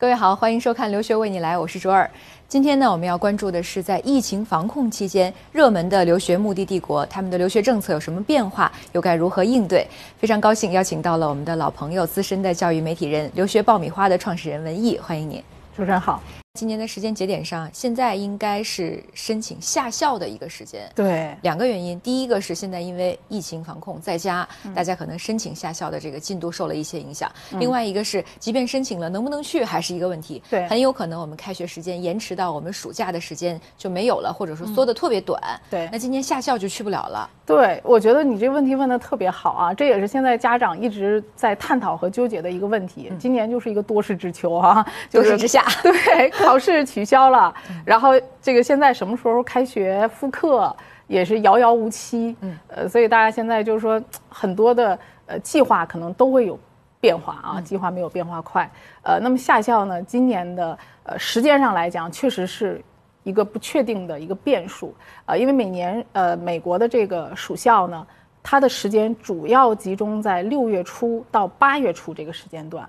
各位好，欢迎收看《留学为你来》，我是卓尔。今天呢，我们要关注的是在疫情防控期间热门的留学目的地国，他们的留学政策有什么变化，又该如何应对？非常高兴邀请到了我们的老朋友、资深的教育媒体人、留学爆米花的创始人文艺，欢迎您，主持人好。今年的时间节点上，现在应该是申请下校的一个时间。对，两个原因，第一个是现在因为疫情防控在家，大家可能申请下校的这个进度受了一些影响；另外一个是，即便申请了，能不能去还是一个问题。对，很有可能我们开学时间延迟到我们暑假的时间就没有了，或者说缩的特别短。对，那今年下校就去不了了。对，我觉得你这个问题问的特别好啊，这也是现在家长一直在探讨和纠结的一个问题。今年就是一个多事之秋啊，多事之夏。对，考试取消。了，然后这个现在什么时候开学复课也是遥遥无期，嗯，呃，所以大家现在就是说很多的呃计划可能都会有变化啊，计划没有变化快，呃，那么下校呢，今年的呃时间上来讲，确实是一个不确定的一个变数，呃，因为每年呃美国的这个暑校呢，它的时间主要集中在六月初到八月初这个时间段。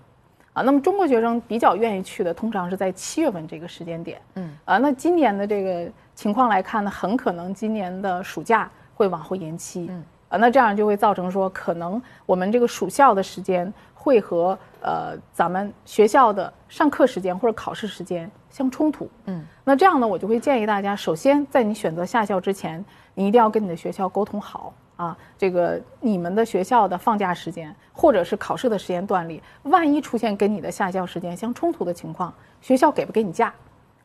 啊，那么中国学生比较愿意去的，通常是在七月份这个时间点。嗯，啊，那今年的这个情况来看呢，很可能今年的暑假会往后延期。嗯，啊，那这样就会造成说，可能我们这个暑校的时间会和呃咱们学校的上课时间或者考试时间相冲突。嗯，那这样呢，我就会建议大家，首先在你选择下校之前，你一定要跟你的学校沟通好。啊，这个你们的学校的放假时间，或者是考试的时间段里，万一出现跟你的下校时间相冲突的情况，学校给不给你假？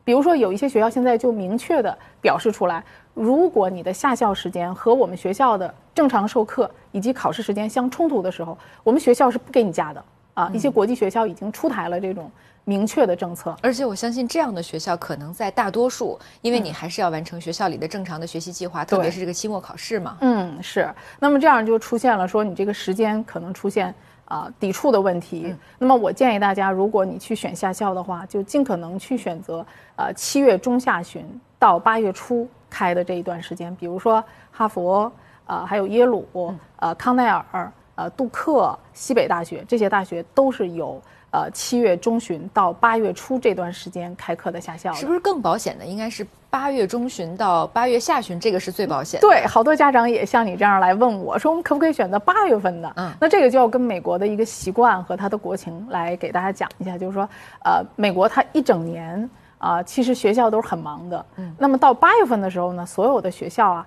比如说，有一些学校现在就明确的表示出来，如果你的下校时间和我们学校的正常授课以及考试时间相冲突的时候，我们学校是不给你假的。啊，一些国际学校已经出台了这种明确的政策，而且我相信这样的学校可能在大多数，因为你还是要完成学校里的正常的学习计划，特别是这个期末考试嘛。嗯，是。那么这样就出现了说你这个时间可能出现啊抵触的问题。那么我建议大家，如果你去选下校的话，就尽可能去选择呃七月中下旬到八月初开的这一段时间，比如说哈佛啊，还有耶鲁，呃康奈尔。呃，杜克、西北大学这些大学都是有呃七月中旬到八月初这段时间开课的下校，是不是更保险的？应该是八月中旬到八月下旬，这个是最保险。对，好多家长也像你这样来问我说，我们可不可以选择八月份的？嗯，那这个就要跟美国的一个习惯和它的国情来给大家讲一下，就是说，呃，美国它一整年啊，其实学校都是很忙的。嗯，那么到八月份的时候呢，所有的学校啊。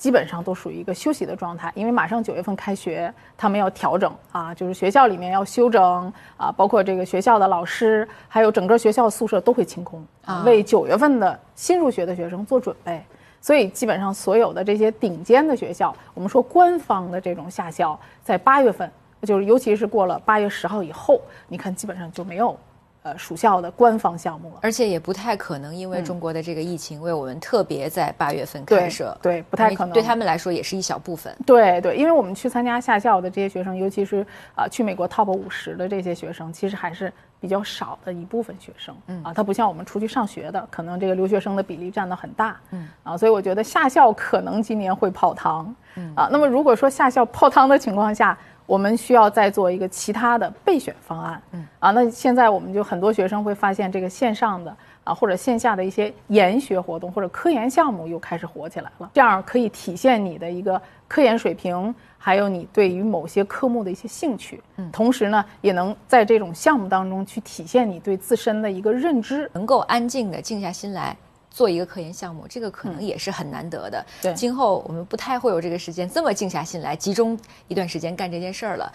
基本上都属于一个休息的状态，因为马上九月份开学，他们要调整啊，就是学校里面要休整啊，包括这个学校的老师，还有整个学校宿舍都会清空啊，为九月份的新入学的学生做准备。所以基本上所有的这些顶尖的学校，我们说官方的这种下校，在八月份，就是尤其是过了八月十号以后，你看基本上就没有。呃，属校的官方项目，而且也不太可能因为中国的这个疫情，为我们特别在八月份开设，对，不太可能。对他们来说，也是一小部分。对对，因为我们去参加下校的这些学生，尤其是啊，去美国 Top 五十的这些学生，其实还是比较少的一部分学生。嗯啊，他不像我们出去上学的，可能这个留学生的比例占的很大。嗯啊，所以我觉得下校可能今年会泡汤。嗯啊，那么如果说下校泡汤的情况下，我们需要再做一个其他的备选方案，嗯。啊，那现在我们就很多学生会发现这个线上的啊或者线下的一些研学活动或者科研项目又开始火起来了，这样可以体现你的一个科研水平，还有你对于某些科目的一些兴趣，嗯，同时呢也能在这种项目当中去体现你对自身的一个认知，能够安静的静下心来。做一个科研项目，这个可能也是很难得的。对，今后我们不太会有这个时间这么静下心来，集中一段时间干这件事儿了。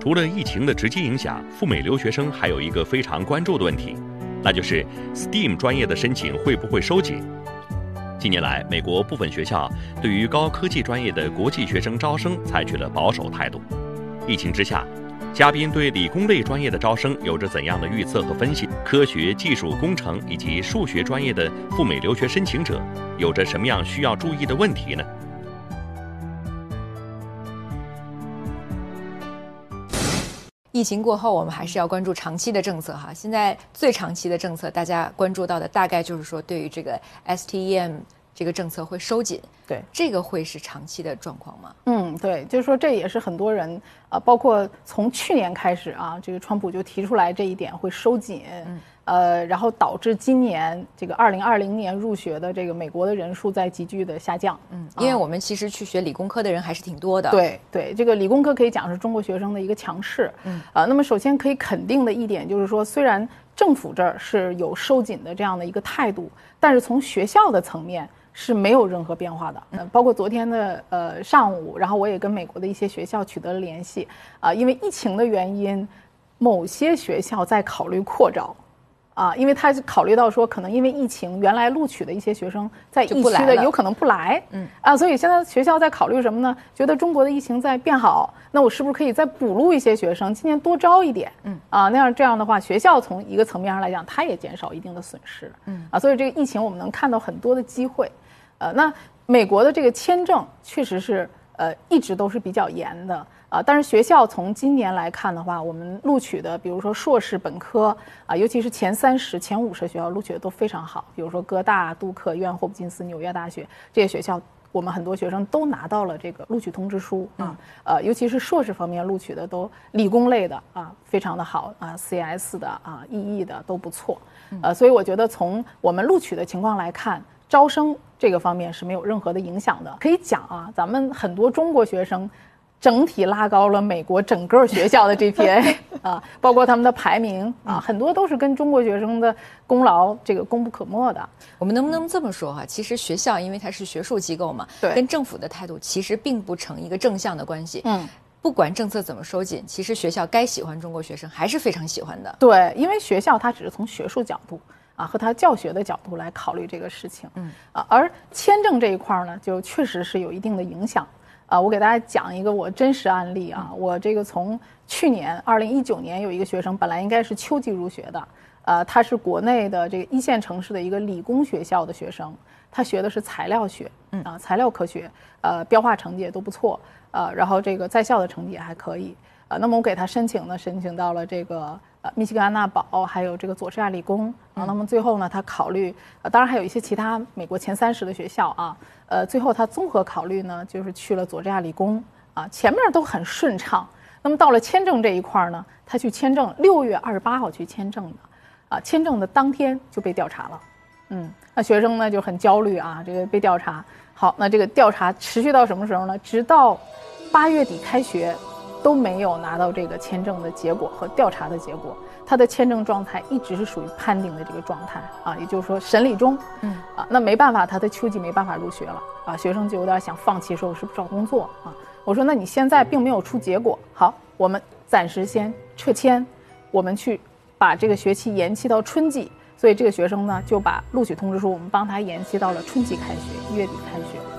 除了疫情的直接影响，赴美留学生还有一个非常关注的问题，那就是 STEAM 专业的申请会不会收紧？近年来，美国部分学校对于高科技专业的国际学生招生采取了保守态度。疫情之下。嘉宾对理工类专业的招生有着怎样的预测和分析？科学技术工程以及数学专业的赴美留学申请者有着什么样需要注意的问题呢？疫情过后，我们还是要关注长期的政策哈。现在最长期的政策，大家关注到的大概就是说，对于这个 STEM。这个政策会收紧。对，这个会是长期的状况吗？嗯，对，就是说这也是很多人啊，包括从去年开始啊，这个川普就提出来这一点会收紧。呃，然后导致今年这个二零二零年入学的这个美国的人数在急剧的下降。嗯，因为我们其实去学理工科的人还是挺多的。对对，这个理工科可以讲是中国学生的一个强势。嗯，啊，那么首先可以肯定的一点就是说，虽然政府这儿是有收紧的这样的一个态度，但是从学校的层面是没有任何变化的。嗯，包括昨天的呃上午，然后我也跟美国的一些学校取得了联系。啊，因为疫情的原因，某些学校在考虑扩招。啊，因为他考虑到说，可能因为疫情，原来录取的一些学生在疫区的有可能不来，嗯，啊，所以现在学校在考虑什么呢？觉得中国的疫情在变好，那我是不是可以再补录一些学生，今年多招一点，嗯，啊，那样这样的话，学校从一个层面上来讲，它也减少一定的损失，嗯，啊，所以这个疫情我们能看到很多的机会，呃，那美国的这个签证确实是呃一直都是比较严的。啊，但是学校从今年来看的话，我们录取的，比如说硕士、本科啊，尤其是前三十、前五十学校录取的都非常好。比如说哥大、杜克、约翰霍普金斯、纽约大学这些学校，我们很多学生都拿到了这个录取通知书啊。呃，尤其是硕士方面录取的都理工类的啊，非常的好啊，CS 的啊，EE 的都不错。呃，所以我觉得从我们录取的情况来看，招生这个方面是没有任何的影响的。可以讲啊，咱们很多中国学生。整体拉高了美国整个学校的 GPA 啊，包括他们的排名啊，很多都是跟中国学生的功劳这个功不可没的。我们能不能这么说哈？其实学校因为它是学术机构嘛，对，跟政府的态度其实并不成一个正向的关系。嗯，不管政策怎么收紧，其实学校该喜欢中国学生还是非常喜欢的。对，因为学校它只是从学术角度啊和他教学的角度来考虑这个事情。嗯啊，而签证这一块呢，就确实是有一定的影响。啊，我给大家讲一个我真实案例啊，我这个从去年二零一九年有一个学生，本来应该是秋季入学的，呃，他是国内的这个一线城市的一个理工学校的学生，他学的是材料学，嗯啊，材料科学，呃，标化成绩也都不错，呃，然后这个在校的成绩也还可以，呃，那么我给他申请呢，申请到了这个。呃，密西根安娜堡，还有这个佐治亚理工啊，那么最后呢，他考虑，呃，当然还有一些其他美国前三十的学校啊，呃，最后他综合考虑呢，就是去了佐治亚理工啊，前面都很顺畅。那么到了签证这一块呢，他去签证，六月二十八号去签证的，啊，签证的当天就被调查了，嗯，那学生呢就很焦虑啊，这个被调查。好，那这个调查持续到什么时候呢？直到八月底开学。都没有拿到这个签证的结果和调查的结果，他的签证状态一直是属于判定的这个状态啊，也就是说审理中，嗯啊，那没办法，他的秋季没办法入学了啊，学生就有点想放弃，说我是不是找工作啊？我说那你现在并没有出结果，好，我们暂时先撤签，我们去把这个学期延期到春季，所以这个学生呢就把录取通知书我们帮他延期到了春季开学，一月底开学。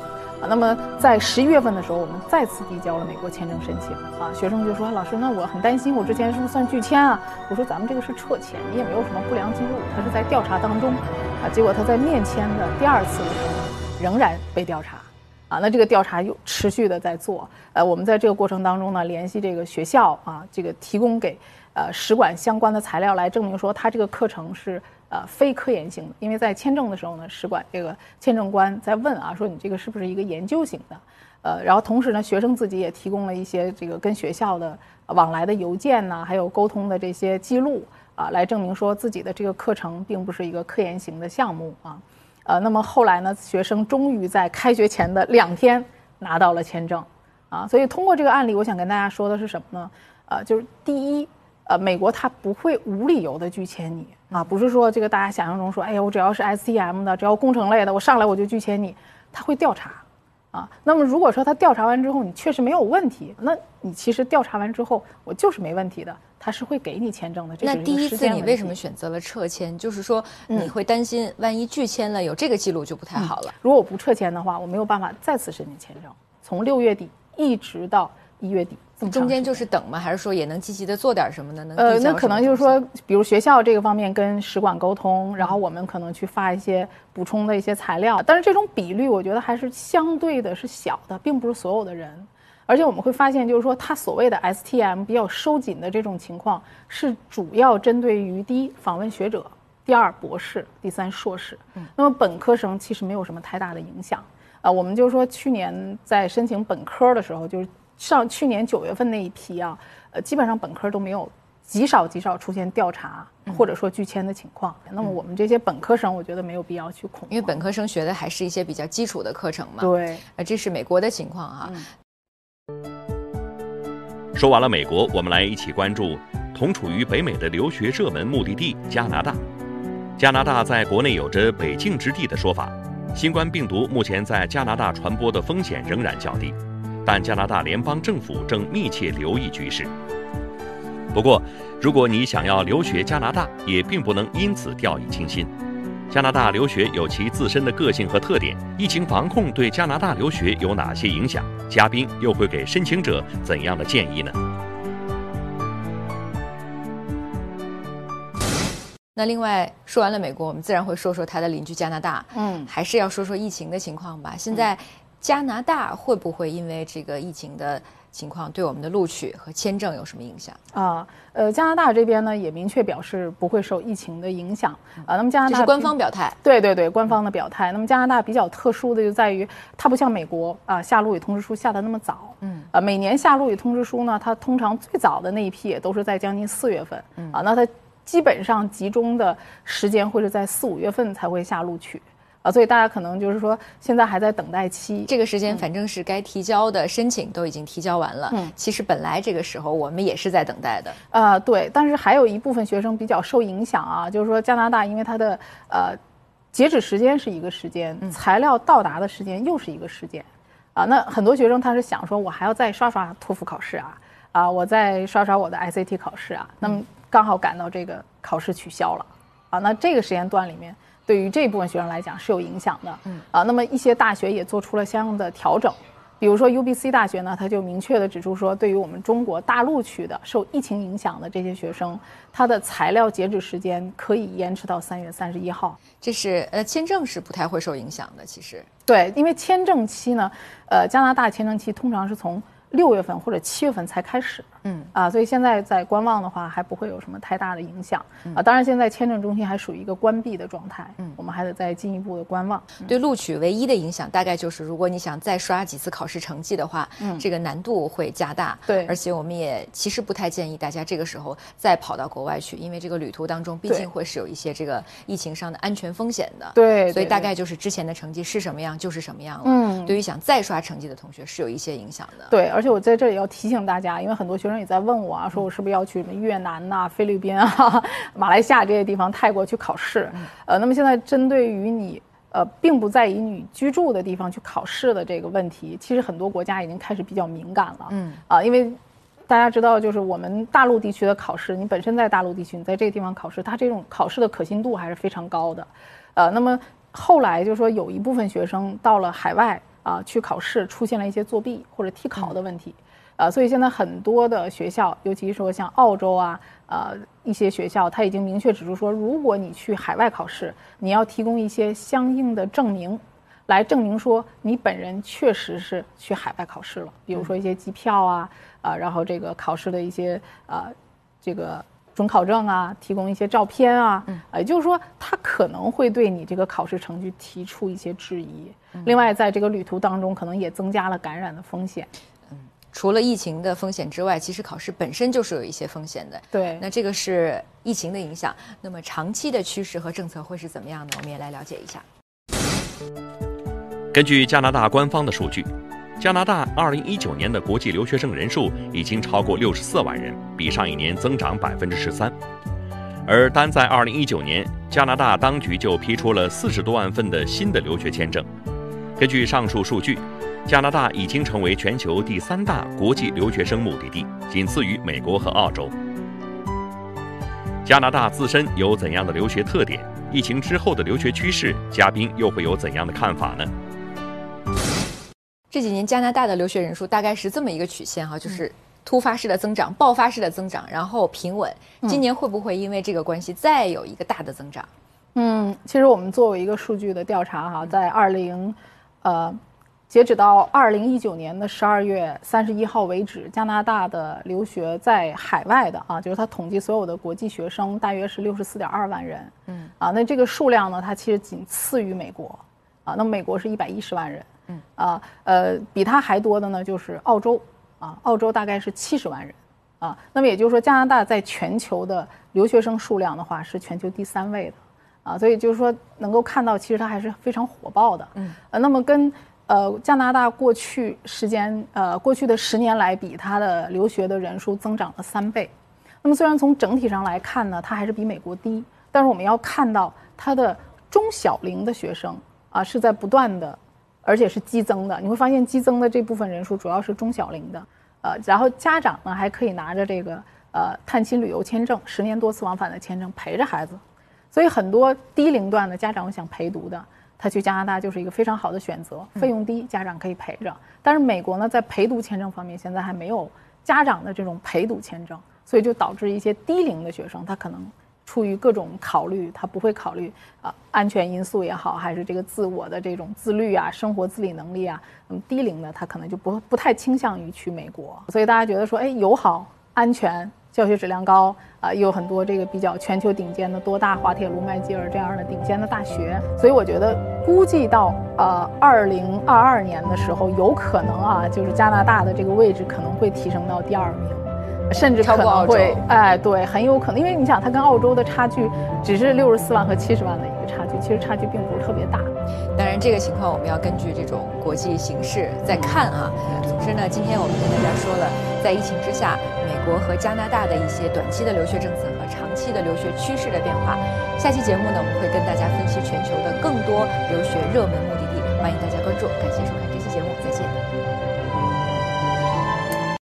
那么在十一月份的时候，我们再次递交了美国签证申请啊。学生就说：“老师，那我很担心，我之前是不是算拒签啊？”我说：“咱们这个是撤签，你也没有什么不良记录，他是在调查当中啊。”结果他在面签的第二次的时候，仍然被调查啊。那这个调查又持续的在做。呃，我们在这个过程当中呢，联系这个学校啊，这个提供给呃使馆相关的材料来证明说他这个课程是。呃，非科研性的，因为在签证的时候呢，使馆这个签证官在问啊，说你这个是不是一个研究型的？呃，然后同时呢，学生自己也提供了一些这个跟学校的往来的邮件呐，还有沟通的这些记录啊，来证明说自己的这个课程并不是一个科研型的项目啊。呃，那么后来呢，学生终于在开学前的两天拿到了签证啊。所以通过这个案例，我想跟大家说的是什么呢？呃，就是第一。呃，美国它不会无理由的拒签你啊，不是说这个大家想象中说，哎呀，我只要是 STM 的，只要工程类的，我上来我就拒签你，他会调查，啊，那么如果说他调查完之后你确实没有问题，那你其实调查完之后我就是没问题的，他是会给你签证的。那第一次你为什么选择了撤签？就是说你会担心万一拒签了有这个记录就不太好了。如果我不撤签的话，我没有办法再次申请签证，从六月底一直到一月底。中间就是等吗？还是说也能积极的做点什么呢？能呃，那可能就是说，比如学校这个方面跟使馆沟通，然后我们可能去发一些补充的一些材料。但是这种比率，我觉得还是相对的是小的，并不是所有的人。而且我们会发现，就是说，它所谓的 STM 比较收紧的这种情况，是主要针对于第一访问学者第二博士，第三硕士。嗯，那么本科生其实没有什么太大的影响。啊，我们就说去年在申请本科的时候，就是上去年九月份那一批啊，呃，基本上本科都没有，极少极少出现调查或者说拒签的情况。那么我们这些本科生，我觉得没有必要去恐，因为本科生学的还是一些比较基础的课程嘛。对，呃，这是美国的情况啊。说完了美国，我们来一起关注同处于北美的留学热门目的地加拿大。加拿大在国内有着“北境之地”的说法。新冠病毒目前在加拿大传播的风险仍然较低，但加拿大联邦政府正密切留意局势。不过，如果你想要留学加拿大，也并不能因此掉以轻心。加拿大留学有其自身的个性和特点，疫情防控对加拿大留学有哪些影响？嘉宾又会给申请者怎样的建议呢？那另外说完了美国，我们自然会说说它的邻居加拿大。嗯，还是要说说疫情的情况吧。现在加拿大会不会因为这个疫情的情况，对我们的录取和签证有什么影响？啊，呃，加拿大这边呢也明确表示不会受疫情的影响。啊，那么加拿大这是官方表态。对对对，官方的表态。那么加拿大比较特殊的就在于，它不像美国啊下录取通知书下的那么早。嗯。啊，每年下录取通知书呢，它通常最早的那一批也都是在将近四月份。嗯。啊，那它。基本上集中的时间会是在四五月份才会下录取，啊，所以大家可能就是说现在还在等待期。这个时间反正是该提交的申请都已经提交完了。嗯，其实本来这个时候我们也是在等待的。啊，对，但是还有一部分学生比较受影响啊，就是说加拿大因为它的呃截止时间是一个时间，材料到达的时间又是一个时间，啊，那很多学生他是想说我还要再刷刷托福考试啊，啊，我再刷刷我的 SAT 考试啊，那么。刚好赶到这个考试取消了，啊，那这个时间段里面，对于这部分学生来讲是有影响的，嗯，啊，那么一些大学也做出了相应的调整，比如说 UBC 大学呢，它就明确的指出说，对于我们中国大陆区的受疫情影响的这些学生，他的材料截止时间可以延迟到三月三十一号，这是呃签证是不太会受影响的，其实。对，因为签证期呢，呃，加拿大签证期通常是从。六月份或者七月份才开始，嗯啊，所以现在在观望的话，还不会有什么太大的影响啊。当然，现在签证中心还属于一个关闭的状态，嗯，我们还得再进一步的观望。对录取唯一的影响，大概就是如果你想再刷几次考试成绩的话，嗯，这个难度会加大。对，而且我们也其实不太建议大家这个时候再跑到国外去，因为这个旅途当中毕竟会是有一些这个疫情上的安全风险的。对，所以大概就是之前的成绩是什么样就是什么样了。嗯，对于想再刷成绩的同学是有一些影响的。对，而且我在这里要提。提醒大家，因为很多学生也在问我啊，说我是不是要去什么越南呐、菲律宾啊、马来西亚这些地方、泰国去考试？呃，那么现在针对于你呃，并不在以你居住的地方去考试的这个问题，其实很多国家已经开始比较敏感了。嗯啊，因为大家知道，就是我们大陆地区的考试，你本身在大陆地区，你在这个地方考试，它这种考试的可信度还是非常高的。呃，那么后来就说有一部分学生到了海外啊去考试，出现了一些作弊或者替考的问题。啊，所以现在很多的学校，尤其说像澳洲啊，呃，一些学校，他已经明确指出说，如果你去海外考试，你要提供一些相应的证明，来证明说你本人确实是去海外考试了，比如说一些机票啊，啊，然后这个考试的一些啊，这个准考证啊，提供一些照片啊，啊，也就是说，他可能会对你这个考试成绩提出一些质疑。另外，在这个旅途当中，可能也增加了感染的风险。除了疫情的风险之外，其实考试本身就是有一些风险的。对，那这个是疫情的影响。那么长期的趋势和政策会是怎么样呢？我们也来了解一下。根据加拿大官方的数据，加拿大2019年的国际留学生人数已经超过64万人，比上一年增长百分之十三。而单在2019年，加拿大当局就批出了四十多万份的新的留学签证。根据上述数据。加拿大已经成为全球第三大国际留学生目的地，仅次于美国和澳洲。加拿大自身有怎样的留学特点？疫情之后的留学趋势，嘉宾又会有怎样的看法呢？这几年加拿大的留学人数大概是这么一个曲线哈，就是突发式的增长、爆发式的增长，然后平稳。今年会不会因为这个关系再有一个大的增长？嗯，其实我们作为一个数据的调查哈，在二零呃。截止到二零一九年的十二月三十一号为止，加拿大的留学在海外的啊，就是他统计所有的国际学生，大约是六十四点二万人。嗯，啊，那这个数量呢，它其实仅次于美国，啊，那么美国是一百一十万人。嗯，啊，呃，比它还多的呢就是澳洲，啊，澳洲大概是七十万人。啊，那么也就是说，加拿大在全球的留学生数量的话，是全球第三位的。啊，所以就是说，能够看到，其实它还是非常火爆的。嗯，呃，那么跟呃加拿大过去时间呃过去的十年来比，它的留学的人数增长了三倍。那么虽然从整体上来看呢，它还是比美国低，但是我们要看到它的中小龄的学生啊是在不断的，而且是激增的。你会发现激增的这部分人数主要是中小龄的，呃，然后家长呢还可以拿着这个呃探亲旅游签证、十年多次往返的签证陪着孩子。所以很多低龄段的家长想陪读的，他去加拿大就是一个非常好的选择，费用低，家长可以陪着。但是美国呢，在陪读签证方面，现在还没有家长的这种陪读签证，所以就导致一些低龄的学生，他可能出于各种考虑，他不会考虑啊安全因素也好，还是这个自我的这种自律啊、生活自理能力啊，那么低龄的他可能就不不太倾向于去美国。所以大家觉得说，哎，友好、安全。教学质量高啊，也有很多这个比较全球顶尖的多大、滑铁卢、麦吉尔这样的顶尖的大学，所以我觉得估计到呃二零二二年的时候，有可能啊，就是加拿大的这个位置可能会提升到第二名，甚至可能会哎对，很有可能，因为你想，它跟澳洲的差距只是六十四万和七十万的一个差距，其实差距并不是特别大。当然，这个情况我们要根据这种国际形势再看啊。总之呢，今天我们跟大家说了，在疫情之下。国和加拿大的一些短期的留学政策和长期的留学趋势的变化。下期节目呢，我们会跟大家分析全球的更多留学热门目的地，欢迎大家关注。感谢收看，